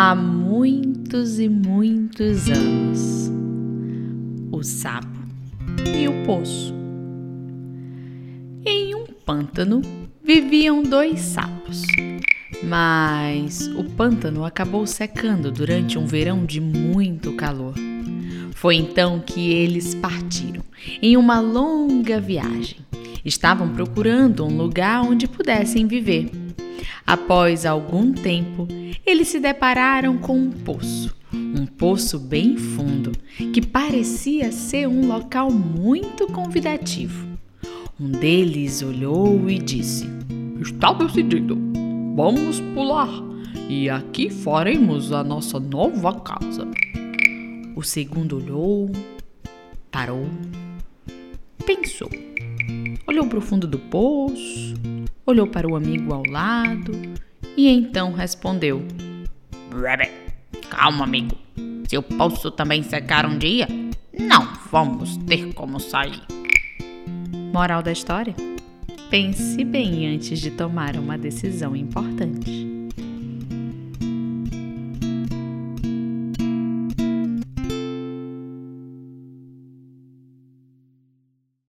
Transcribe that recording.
Há muitos e muitos anos, o sapo e o poço. Em um pântano viviam dois sapos, mas o pântano acabou secando durante um verão de muito calor. Foi então que eles partiram em uma longa viagem. Estavam procurando um lugar onde pudessem viver. Após algum tempo, eles se depararam com um poço, um poço bem fundo, que parecia ser um local muito convidativo. Um deles olhou e disse: Está decidido, vamos pular e aqui faremos a nossa nova casa. O segundo olhou, parou, pensou, olhou para o fundo do poço, olhou para o amigo ao lado e então respondeu: Calma, amigo. Se eu posso também secar um dia, não vamos ter como sair. Moral da história? Pense bem antes de tomar uma decisão importante.